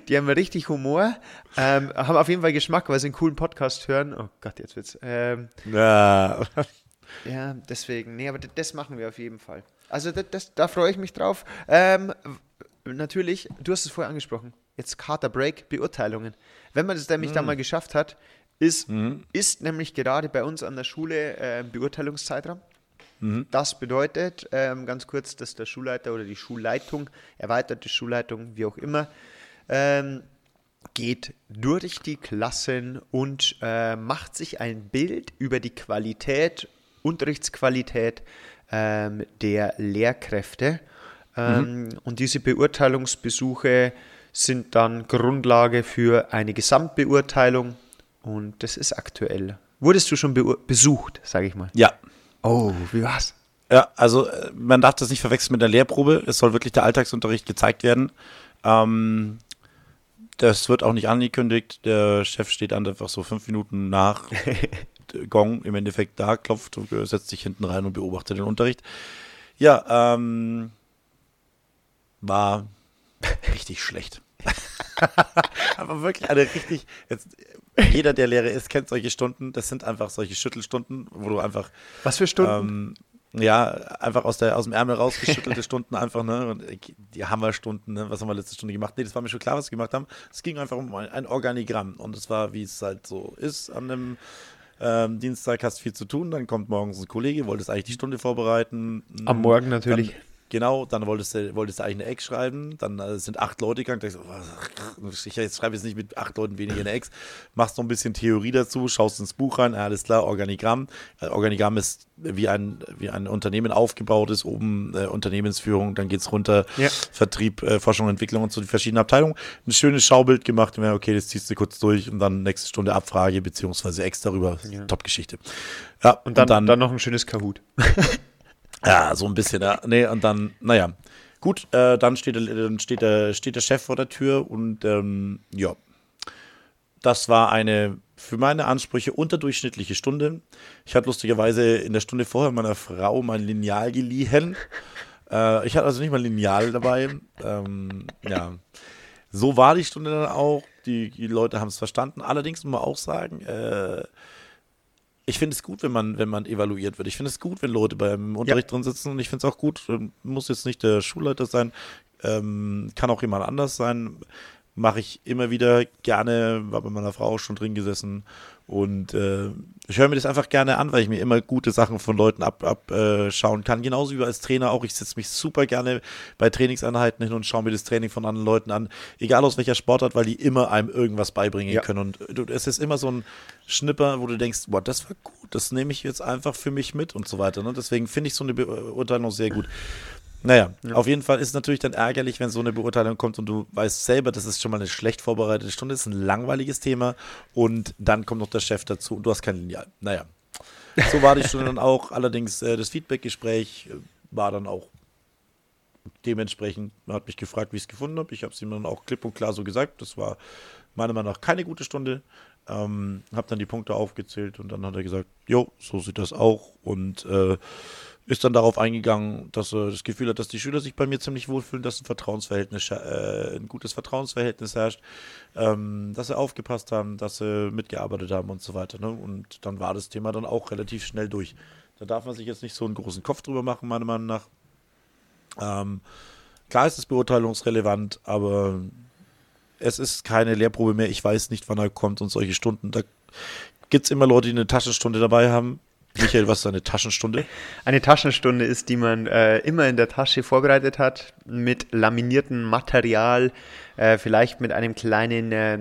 die haben richtig Humor, ähm, haben auf jeden Fall Geschmack, weil sie einen coolen Podcast hören. Oh Gott, jetzt wird's. Ähm, Ja. ja, deswegen. Nee, aber das, machen wir auf jeden Fall. Also das, das, da freue ich mich drauf. Ähm, natürlich, du hast es vorher angesprochen. Jetzt Carter Break, Beurteilungen. Wenn man das nämlich Mhm. dann mal geschafft hat, ist, ist nämlich gerade bei uns an der Schule äh, ein Beurteilungszeitraum. Mhm. Das bedeutet, ähm, ganz kurz, dass der Schulleiter oder die Schulleitung, erweiterte Schulleitung, wie auch immer, ähm, geht durch die Klassen und äh, macht sich ein Bild über die Qualität, Unterrichtsqualität ähm, der Lehrkräfte. Ähm, Und diese Beurteilungsbesuche sind dann Grundlage für eine Gesamtbeurteilung und das ist aktuell. Wurdest du schon be besucht, sage ich mal? Ja. Oh, wie war's? Ja, also äh, man darf das nicht verwechseln mit der Lehrprobe. Es soll wirklich der Alltagsunterricht gezeigt werden. Ähm, das wird auch nicht angekündigt. Der Chef steht einfach so fünf Minuten nach (laughs) Gong im Endeffekt da, klopft und setzt sich hinten rein und beobachtet den Unterricht. Ja, ähm, war richtig schlecht. (laughs) (laughs) Aber wirklich eine richtig, jetzt, jeder, der Lehrer ist, kennt solche Stunden. Das sind einfach solche Schüttelstunden, wo du einfach. Was für Stunden? Ähm, ja, einfach aus, der, aus dem Ärmel rausgeschüttelte (laughs) Stunden einfach, ne? Und die Hammerstunden, ne? Was haben wir letzte Stunde gemacht? Nee, das war mir schon klar, was wir gemacht haben. Es ging einfach um ein Organigramm. Und es war, wie es halt so ist an einem ähm, Dienstag hast viel zu tun, dann kommt morgens ein Kollege, wolltest eigentlich die Stunde vorbereiten. Am Morgen natürlich. Dann, Genau, dann wolltest du, wolltest du eigentlich eine Ex schreiben, dann äh, sind acht Leute gegangen, ich, so, ich jetzt schreibe jetzt nicht mit acht Leuten weniger eine Ex, machst noch ein bisschen Theorie dazu, schaust ins Buch rein, alles klar, Organigramm. Äh, Organigramm ist wie ein, wie ein Unternehmen aufgebaut ist, oben äh, Unternehmensführung, dann geht es runter, ja. Vertrieb, äh, Forschung, Entwicklung und so die verschiedenen Abteilungen. Ein schönes Schaubild gemacht, und okay, das ziehst du kurz durch und dann nächste Stunde Abfrage beziehungsweise Ex darüber. Ja. Top-Geschichte. Ja, und dann, und dann, dann noch ein schönes Kahoot. (laughs) Ja, so ein bisschen, ja. Nee, und dann, naja. Gut, äh, dann, steht, dann steht, der, steht der Chef vor der Tür und ähm, ja. Das war eine für meine Ansprüche unterdurchschnittliche Stunde. Ich hatte lustigerweise in der Stunde vorher meiner Frau mein Lineal geliehen. Äh, ich hatte also nicht mal Lineal dabei. Ähm, ja. So war die Stunde dann auch. Die, die Leute haben es verstanden. Allerdings muss man auch sagen, äh, ich finde es gut, wenn man, wenn man evaluiert wird. Ich finde es gut, wenn Leute beim Unterricht ja. drin sitzen und ich finde es auch gut, ähm, muss jetzt nicht der Schulleiter sein, ähm, kann auch jemand anders sein. Mache ich immer wieder gerne, war bei meiner Frau auch schon drin gesessen und äh, ich höre mir das einfach gerne an, weil ich mir immer gute Sachen von Leuten abschauen ab, äh, kann. Genauso wie als Trainer auch. Ich setze mich super gerne bei Trainingseinheiten hin und schaue mir das Training von anderen Leuten an. Egal aus welcher Sportart, weil die immer einem irgendwas beibringen ja. können. Und du, es ist immer so ein Schnipper, wo du denkst, boah, das war gut, das nehme ich jetzt einfach für mich mit und so weiter. Ne? Deswegen finde ich so eine Beurteilung sehr gut. Naja, ja. auf jeden Fall ist es natürlich dann ärgerlich, wenn so eine Beurteilung kommt und du weißt selber, das ist schon mal eine schlecht vorbereitete Stunde, das ist ein langweiliges Thema und dann kommt noch der Chef dazu und du hast kein Lineal. Naja, so war die (laughs) Stunde dann auch. Allerdings äh, das Feedbackgespräch äh, war dann auch dementsprechend, man hat mich gefragt, wie ich es gefunden habe. Ich habe es ihm dann auch klipp und klar so gesagt. Das war meiner Meinung nach keine gute Stunde. Ähm, habe dann die Punkte aufgezählt und dann hat er gesagt, jo, so sieht das auch und äh, ist dann darauf eingegangen, dass er das Gefühl hat, dass die Schüler sich bei mir ziemlich wohlfühlen, dass ein Vertrauensverhältnis, äh, ein gutes Vertrauensverhältnis herrscht, ähm, dass sie aufgepasst haben, dass sie mitgearbeitet haben und so weiter. Ne? Und dann war das Thema dann auch relativ schnell durch. Da darf man sich jetzt nicht so einen großen Kopf drüber machen, meiner Meinung nach. Ähm, klar ist es beurteilungsrelevant, aber es ist keine Lehrprobe mehr. Ich weiß nicht, wann er kommt und solche Stunden. Da gibt es immer Leute, die eine Taschenstunde dabei haben. Michael, was ist eine Taschenstunde? Eine Taschenstunde ist, die man äh, immer in der Tasche vorbereitet hat, mit laminiertem Material, äh, vielleicht mit einem kleinen äh,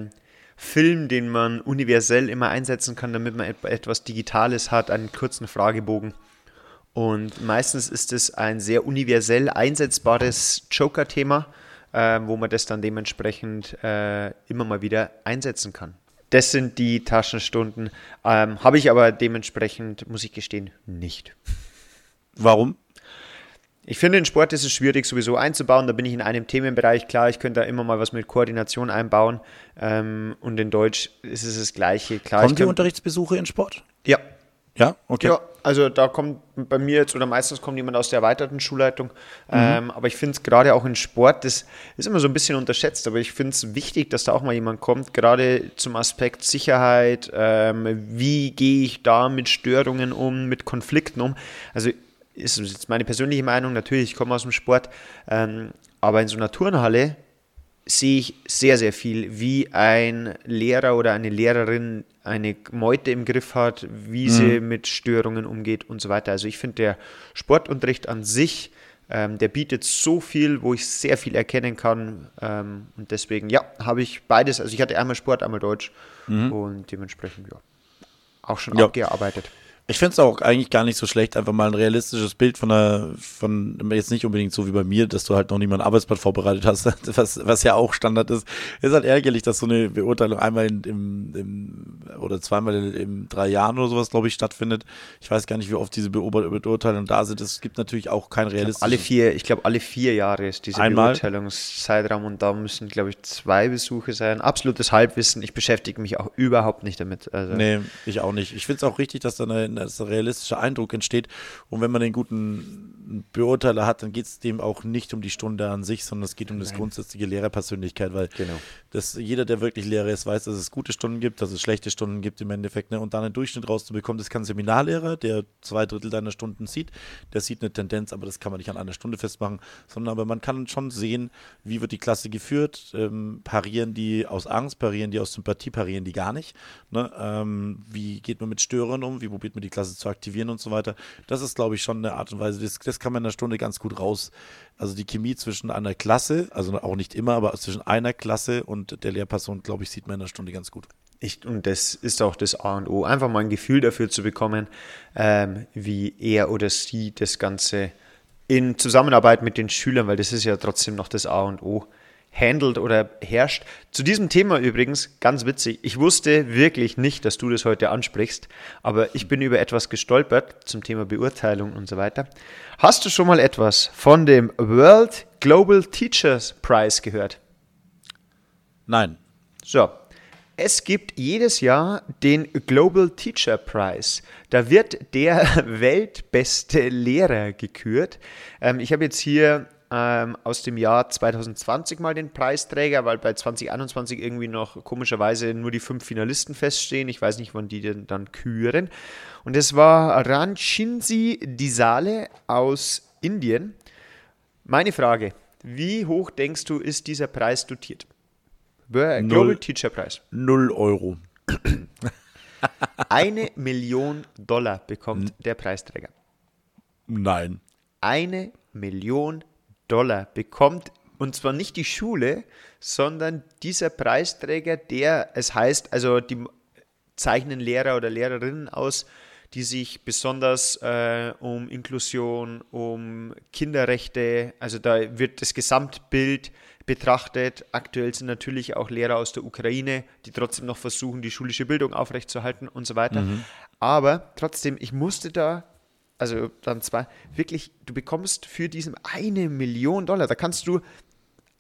Film, den man universell immer einsetzen kann, damit man etwas Digitales hat, einen kurzen Fragebogen. Und meistens ist es ein sehr universell einsetzbares Joker-Thema, äh, wo man das dann dementsprechend äh, immer mal wieder einsetzen kann. Das sind die Taschenstunden. Ähm, Habe ich aber dementsprechend, muss ich gestehen, nicht. Warum? Ich finde, in Sport ist es schwierig sowieso einzubauen. Da bin ich in einem Themenbereich. Klar, ich könnte da immer mal was mit Koordination einbauen. Ähm, und in Deutsch ist es das Gleiche. Klar, Kommen die Unterrichtsbesuche in Sport? Ja, ja, okay. Ja, also da kommt bei mir jetzt oder meistens kommt jemand aus der erweiterten Schulleitung. Mhm. Ähm, aber ich finde es gerade auch in Sport, das ist immer so ein bisschen unterschätzt, aber ich finde es wichtig, dass da auch mal jemand kommt, gerade zum Aspekt Sicherheit. Ähm, wie gehe ich da mit Störungen um, mit Konflikten um? Also ist jetzt meine persönliche Meinung, natürlich, ich komme aus dem Sport, ähm, aber in so einer Turnhalle sehe ich sehr, sehr viel, wie ein Lehrer oder eine Lehrerin eine Meute im Griff hat, wie mhm. sie mit Störungen umgeht und so weiter. Also ich finde, der Sportunterricht an sich, ähm, der bietet so viel, wo ich sehr viel erkennen kann. Ähm, und deswegen, ja, habe ich beides. Also ich hatte einmal Sport, einmal Deutsch mhm. und dementsprechend, ja, auch schon ja. abgearbeitet. Ich finde es auch eigentlich gar nicht so schlecht, einfach mal ein realistisches Bild von einer, von, jetzt nicht unbedingt so wie bei mir, dass du halt noch niemand Arbeitsblatt vorbereitet hast, (laughs) was, was ja auch Standard ist. Ist halt ärgerlich, dass so eine Beurteilung einmal in, im, im, oder zweimal in, in drei Jahren oder sowas, glaube ich, stattfindet. Ich weiß gar nicht, wie oft diese Beurteilungen da sind. Es gibt natürlich auch kein realistisches. Alle vier, ich glaube, alle vier Jahre ist dieser Einmal. Beurteilungszeitraum und da müssen, glaube ich, zwei Besuche sein. Absolutes Halbwissen. Ich beschäftige mich auch überhaupt nicht damit. Also, Nee, ich auch nicht. Ich finde es auch richtig, dass da eine, dass ein realistischer Eindruck entsteht. Und wenn man den guten Beurteiler hat, dann geht es dem auch nicht um die Stunde an sich, sondern es geht um das grundsätzliche Lehrerpersönlichkeit, weil Genau. das, jeder, der wirklich Lehrer ist, weiß, dass es gute Stunden gibt, dass es schlechte Stunden gibt im Endeffekt. Ne? Und dann einen Durchschnitt rauszubekommen, das kann ein Seminarlehrer, der zwei Drittel deiner Stunden sieht, der sieht eine Tendenz, aber das kann man nicht an einer Stunde festmachen, sondern aber man kann schon sehen, wie wird die Klasse geführt, ähm, parieren die aus Angst, parieren die aus Sympathie, parieren die gar nicht. Ne? Ähm, wie geht man mit Störern um, wie probiert man die Klasse zu aktivieren und so weiter. Das ist, glaube ich, schon eine Art und Weise, das, das kann man in einer Stunde ganz gut raus. Also die Chemie zwischen einer Klasse, also auch nicht immer, aber zwischen einer Klasse und der Lehrperson, glaube ich, sieht man in einer Stunde ganz gut. Ich, und das ist auch das A und O, einfach mal ein Gefühl dafür zu bekommen, ähm, wie er oder sie das Ganze in Zusammenarbeit mit den Schülern, weil das ist ja trotzdem noch das A und O, handelt oder herrscht. Zu diesem Thema übrigens, ganz witzig, ich wusste wirklich nicht, dass du das heute ansprichst, aber ich bin über etwas gestolpert zum Thema Beurteilung und so weiter. Hast du schon mal etwas von dem World Global Teachers Prize gehört? Nein. So, es gibt jedes Jahr den Global Teacher Prize. Da wird der (laughs) weltbeste Lehrer gekürt. Ähm, ich habe jetzt hier ähm, aus dem Jahr 2020 mal den Preisträger, weil bei 2021 irgendwie noch komischerweise nur die fünf Finalisten feststehen. Ich weiß nicht, wann die denn dann küren. Und es war Ranchinsi Disale aus Indien. Meine Frage, wie hoch denkst du, ist dieser Preis dotiert? Global Null. Teacher Prize. Null Euro. (clears throat) Eine Million Dollar bekommt der Preisträger. Nein. Eine Million Dollar bekommt, und zwar nicht die Schule, sondern dieser Preisträger, der, es heißt, also die zeichnen Lehrer oder Lehrerinnen aus, die sich besonders äh, um Inklusion, um Kinderrechte, also da wird das Gesamtbild betrachtet. Aktuell sind natürlich auch Lehrer aus der Ukraine, die trotzdem noch versuchen, die schulische Bildung aufrechtzuerhalten und so weiter. Aber trotzdem, ich musste da, also dann zwar wirklich, du bekommst für diesen eine Million Dollar, da kannst du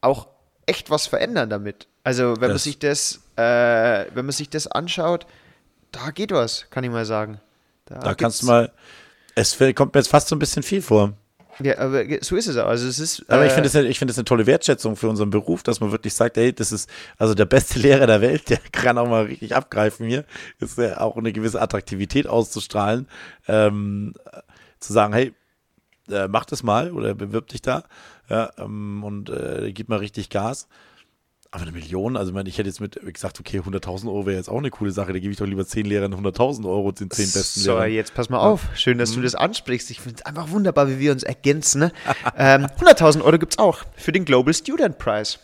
auch echt was verändern damit. Also wenn man Das- sich das, äh, wenn man sich das anschaut, da geht was, kann ich mal sagen. Da kannst du mal. Es kommt mir jetzt fast so ein bisschen viel vor. Ja, aber so ist es auch. Also es ist. Aber ich äh, finde es ich finde es eine tolle Wertschätzung für unseren Beruf, dass man wirklich sagt, ey, das ist also der beste Lehrer der Welt, (laughs) der kann auch mal richtig abgreifen hier. Ist ja auch eine gewisse Attraktivität auszustrahlen, ähm, zu sagen, hey, äh, mach das mal oder bewirb dich da ja, ähm, und äh, gib mal richtig Gas. Aber eine Million, also ich meine, ich hätte jetzt mit gesagt, okay, 100.000 Euro wäre jetzt auch eine coole Sache, da gebe ich doch lieber 10 Lehrern 100.000 Euro, den 10 besten So, Lehrern. jetzt pass mal auf. Schön, dass du das ansprichst. Ich finde es einfach wunderbar, wie wir uns ergänzen. Ne? (laughs) ähm, 100.000 Euro gibt es auch für den Global Student Prize.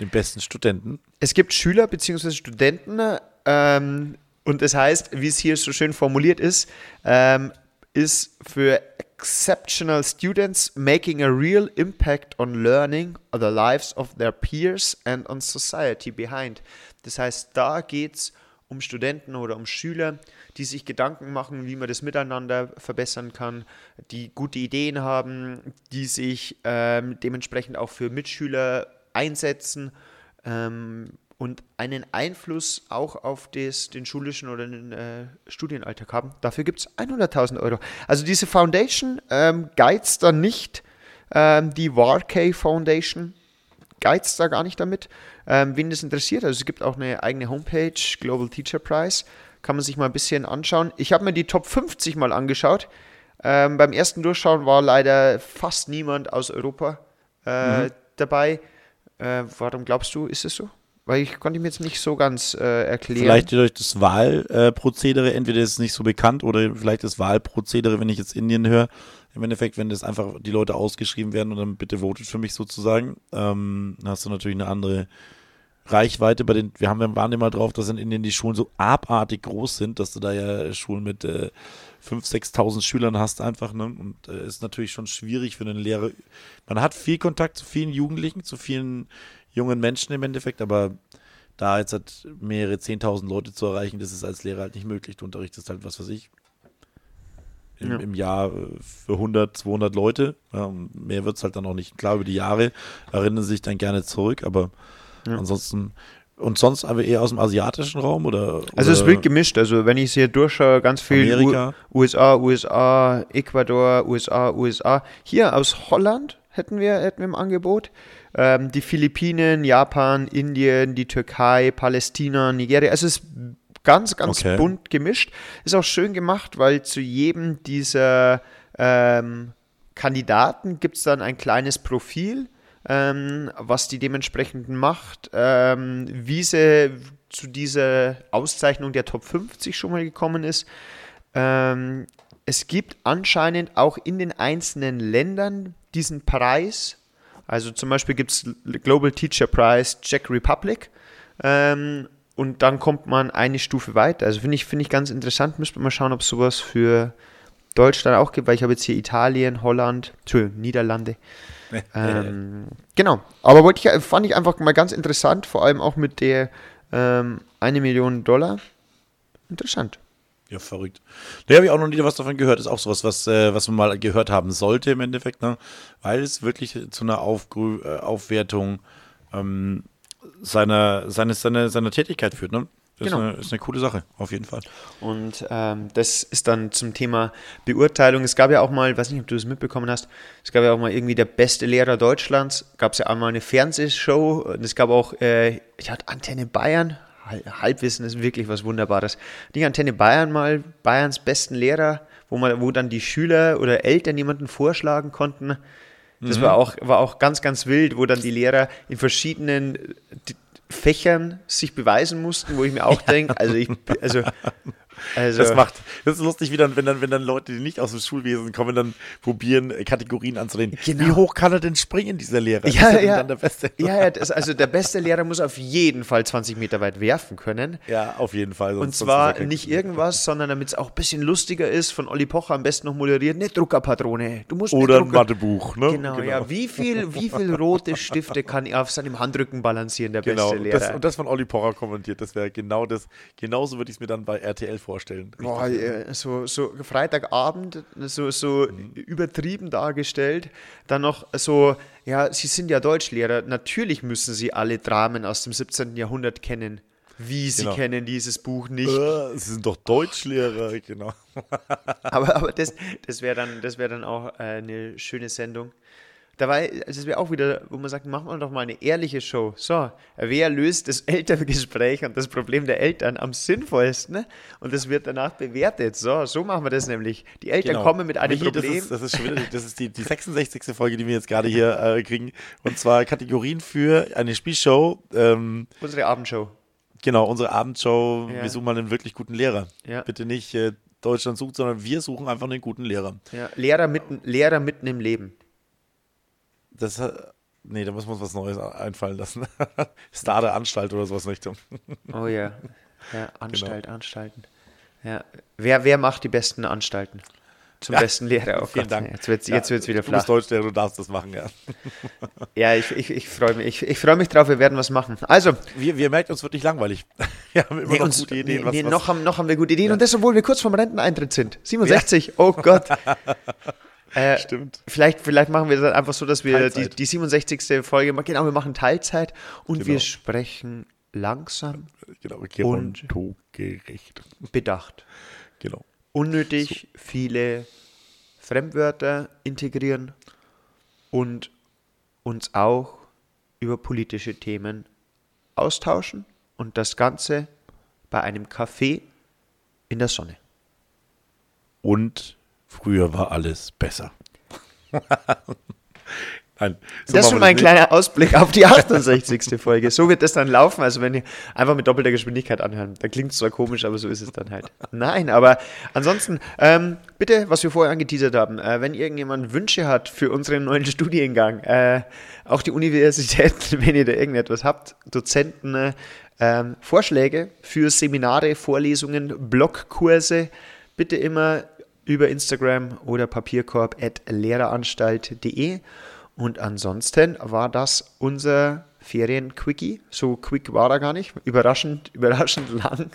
Den besten Studenten. Es gibt Schüler bzw. Studenten ähm, und das heißt, wie es hier so schön formuliert ist, ähm, ist für exceptional students making a real impact on learning the lives of their peers and on society behind. Das heißt, da geht es um Studenten oder um Schüler, die sich Gedanken machen, wie man das miteinander verbessern kann, die gute Ideen haben, die sich ähm, dementsprechend auch für Mitschüler einsetzen ähm, und einen Einfluss auch auf das, den schulischen oder den äh, Studienalltag haben. Dafür gibt es 100.000 Euro. Also diese Foundation ähm, geizt da nicht, ähm, die Warkey Foundation geizt da gar nicht damit. Ähm, wen das interessiert, also es gibt auch eine eigene Homepage, Global Teacher Prize, kann man sich mal ein bisschen anschauen. Ich habe mir die Top 50 mal angeschaut. Ähm, beim ersten Durchschauen war leider fast niemand aus Europa äh, dabei. Äh, warum glaubst du, ist es so? Weil ich konnte mir jetzt nicht so ganz äh, erklären. Vielleicht durch das Wahlprozedere, entweder ist es nicht so bekannt oder vielleicht das Wahlprozedere, wenn ich jetzt Indien höre. Im Endeffekt, wenn das einfach die Leute ausgeschrieben werden und dann bitte votet für mich sozusagen, ähm, dann hast du natürlich eine andere, Reichweite bei den, wir haben, wir waren immer drauf, dass in Indien die Schulen so abartig groß sind, dass du da ja Schulen mit äh, 5.000, 6.000 Schülern hast einfach, ne? Und äh, ist natürlich schon schwierig für einen Lehrer. Man hat viel Kontakt zu vielen Jugendlichen, zu vielen jungen Menschen im Endeffekt, aber da jetzt halt mehrere 10.000 Leute zu erreichen, das ist als Lehrer halt nicht möglich. Du unterrichtest halt, was weiß ich, im, Ja. im Jahr äh, für 100, 200 Leute. Und mehr wird es halt dann auch nicht. Klar, über die Jahre erinnern sich dann gerne zurück, aber Ja. ansonsten. Und sonst aber eher aus dem asiatischen Raum oder? Also es ist oder wild gemischt. Also wenn ich es hier durchschaue, ganz viel Amerika? U USA, USA, Ecuador, USA, USA. Hier aus Holland hätten wir, hätten wir im Angebot. Ähm, die Philippinen, Japan, Indien, die Türkei, Palästina, Nigeria. Also es ist ganz, ganz Okay. bunt gemischt. Ist auch schön gemacht, weil zu jedem dieser ähm, Kandidaten gibt es dann ein kleines Profil, ähm, was die dementsprechend macht, ähm, wie sie zu dieser Auszeichnung der Top 50 schon mal gekommen ist. Ähm, es gibt anscheinend auch in den einzelnen Ländern diesen Preis. Also zum Beispiel gibt es Global Teacher Prize Czech Republic. Ähm, und dann kommt man eine Stufe weiter. Also finde ich, finde ich ganz interessant. Müsste man mal schauen, ob es sowas für Deutschland auch gibt, weil ich habe jetzt hier Italien, Holland, Entschuldigung, Niederlande. ähm, genau. Aber wollte ich, fand ich einfach mal ganz interessant, vor allem auch mit der ähm, eine Million Dollar. Interessant. Ja, verrückt. Da habe ich auch noch nie was davon gehört. Ist auch sowas, was, äh, was man mal gehört haben sollte im Endeffekt, ne? Weil es wirklich zu einer Aufgrü äh, Aufwertung ähm, seiner, seines, seiner, seiner Tätigkeit führt, ne? Das Genau. ist, eine, ist eine coole Sache, auf jeden Fall. Und ähm, das ist dann zum Thema Beurteilung. Es gab ja auch mal, weiß nicht, ob du das mitbekommen hast, es gab ja auch mal irgendwie der beste Lehrer Deutschlands. Gab es ja einmal eine Fernsehshow und es gab auch, äh, ich hatte Antenne Bayern. Hal- Halbwissen ist wirklich was Wunderbares. Die Antenne Bayern mal Bayerns besten Lehrer, wo man, wo dann die Schüler oder Eltern jemanden vorschlagen konnten. Das war auch, war auch ganz, ganz wild, wo dann die Lehrer in verschiedenen äh, Fächern sich beweisen mussten, wo ich mir auch (laughs) denke, also ich, also, also Das macht, das ist lustig, wie dann, wenn dann, wenn dann Leute, die nicht aus dem Schulwesen kommen, dann probieren, äh, Kategorien anzulehnen. Genau. Wie hoch kann er denn springen, dieser Lehrer? Ja, ist ja. der Beste? Ja, ja das, also der beste Lehrer muss auf jeden Fall 20 Meter weit werfen können. Ja, auf jeden Fall. Und zwar nicht irgendwas, sondern damit es auch ein bisschen lustiger ist, von Olli Pocher am besten noch moderiert, eine Druckerpatrone. Du musst Oder ein Mathebuch, ne? Genau, ja. Wie viel, wie viel rote Stifte kann er auf seinem Handrücken balancieren, der Genau, beste Lehrer? das, und das von Olli Pocher kommentiert, das wäre genau das, genauso würde ich es mir dann bei RTL vorstellen. Boah, äh, so, so Freitagabend, so, so übertrieben dargestellt. Dann noch so, ja, Sie sind ja Deutschlehrer. Natürlich müssen Sie alle Dramen aus dem 17. Jahrhundert kennen. Wie Sie Genau. kennen dieses Buch nicht. Äh, Sie sind doch Deutschlehrer, (laughs) genau. Aber, aber das, das wäre dann, das wär dann auch äh, eine schöne Sendung. Dabei, also das wäre auch wieder, wo man sagt, machen wir doch mal eine ehrliche Show. So, wer löst das (laughs) Elterngespräch und das Problem der Eltern am sinnvollsten? Und das wird danach bewertet. So, so machen wir das nämlich. Die Eltern kommen mit einem Michi, Problem. Genau. Das ist, das ist schon wieder, das ist die, die 66. Folge, die wir jetzt gerade hier äh, kriegen. Und zwar Kategorien für eine Spielshow. Ähm, Unsere Abendshow. genau, unsere Abendshow. Ja. Wir suchen mal einen wirklich guten Lehrer. Ja. Bitte nicht äh, Deutschland sucht, sondern wir suchen einfach einen guten Lehrer. Ja, Lehrer, mitten, Lehrer mitten im Leben. Das Nee, da muss man uns was Neues einfallen lassen. (laughs) Star der Anstalt oder sowas in Richtung. (laughs) Oh ja. Ja, Anstalt, Anstalten. Ja. Wer, wer macht die besten Anstalten? Zum Ja, besten Lehrer. Oh Vielen Gott, Dank. Jetzt wird es jetzt wird's wieder Du bist flach. Deutschlehrer, du darfst das machen, ja. (laughs) Ja, ich, ich, ich freue mich. Ich, ich freue mich drauf, wir werden was machen. Also, Wir, wir merken, uns wird nicht langweilig. Wir haben immer nee, noch uns, gute Ideen. nee, was, nee, was, noch, haben, noch haben wir gute Ideen. Und das, obwohl wir kurz vorm Renteneintritt sind. 67, oh Gott. Äh, Stimmt. Vielleicht, vielleicht machen wir das einfach so, dass wir die, Teilzeit. die 67. Folge machen. Genau, wir machen Teilzeit und Genau. wir sprechen langsam, Genau, gerontogerecht. bedacht. Genau. Unnötig viele Fremdwörter integrieren und uns auch über politische Themen austauschen und das Ganze bei einem Café in der Sonne. Und früher war alles besser. (laughs) Nein, so das ist schon mal ein kleiner Ausblick auf die (laughs) 68. Folge. So wird das dann laufen. Also wenn ihr einfach mit doppelter Geschwindigkeit anhören, da klingt es zwar komisch, aber so ist es dann halt. Nein, aber ansonsten, ähm, bitte, was wir vorher angeteasert haben, äh, wenn irgendjemand Wünsche hat für unseren neuen Studiengang, äh, auch die Universitäten, (laughs) wenn ihr da irgendetwas habt, Dozenten, äh, ähm, Vorschläge für Seminare, Vorlesungen, Blogkurse, bitte immer über Instagram oder papierkorb.lehreranstalt.de. Und ansonsten war das unser Ferien-Quickie. So quick war er gar nicht. Überraschend, (laughs) überraschend lang.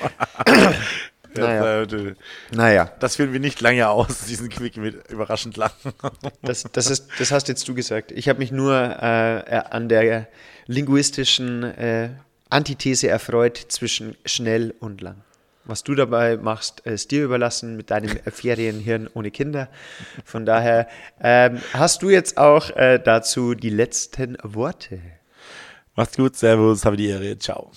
(laughs) naja. Das, äh, naja, das führen wir nicht lange aus, diesen Quick mit überraschend lang. (laughs) das, das, ist, das hast jetzt du gesagt. Ich habe mich nur äh, an der linguistischen äh, Antithese erfreut zwischen schnell und lang. Was du dabei machst, ist dir überlassen mit deinem (laughs) Ferienhirn ohne Kinder. Von daher ähm, hast du jetzt auch äh, dazu die letzten Worte. Macht's gut, Servus, habe die Ehre, ciao.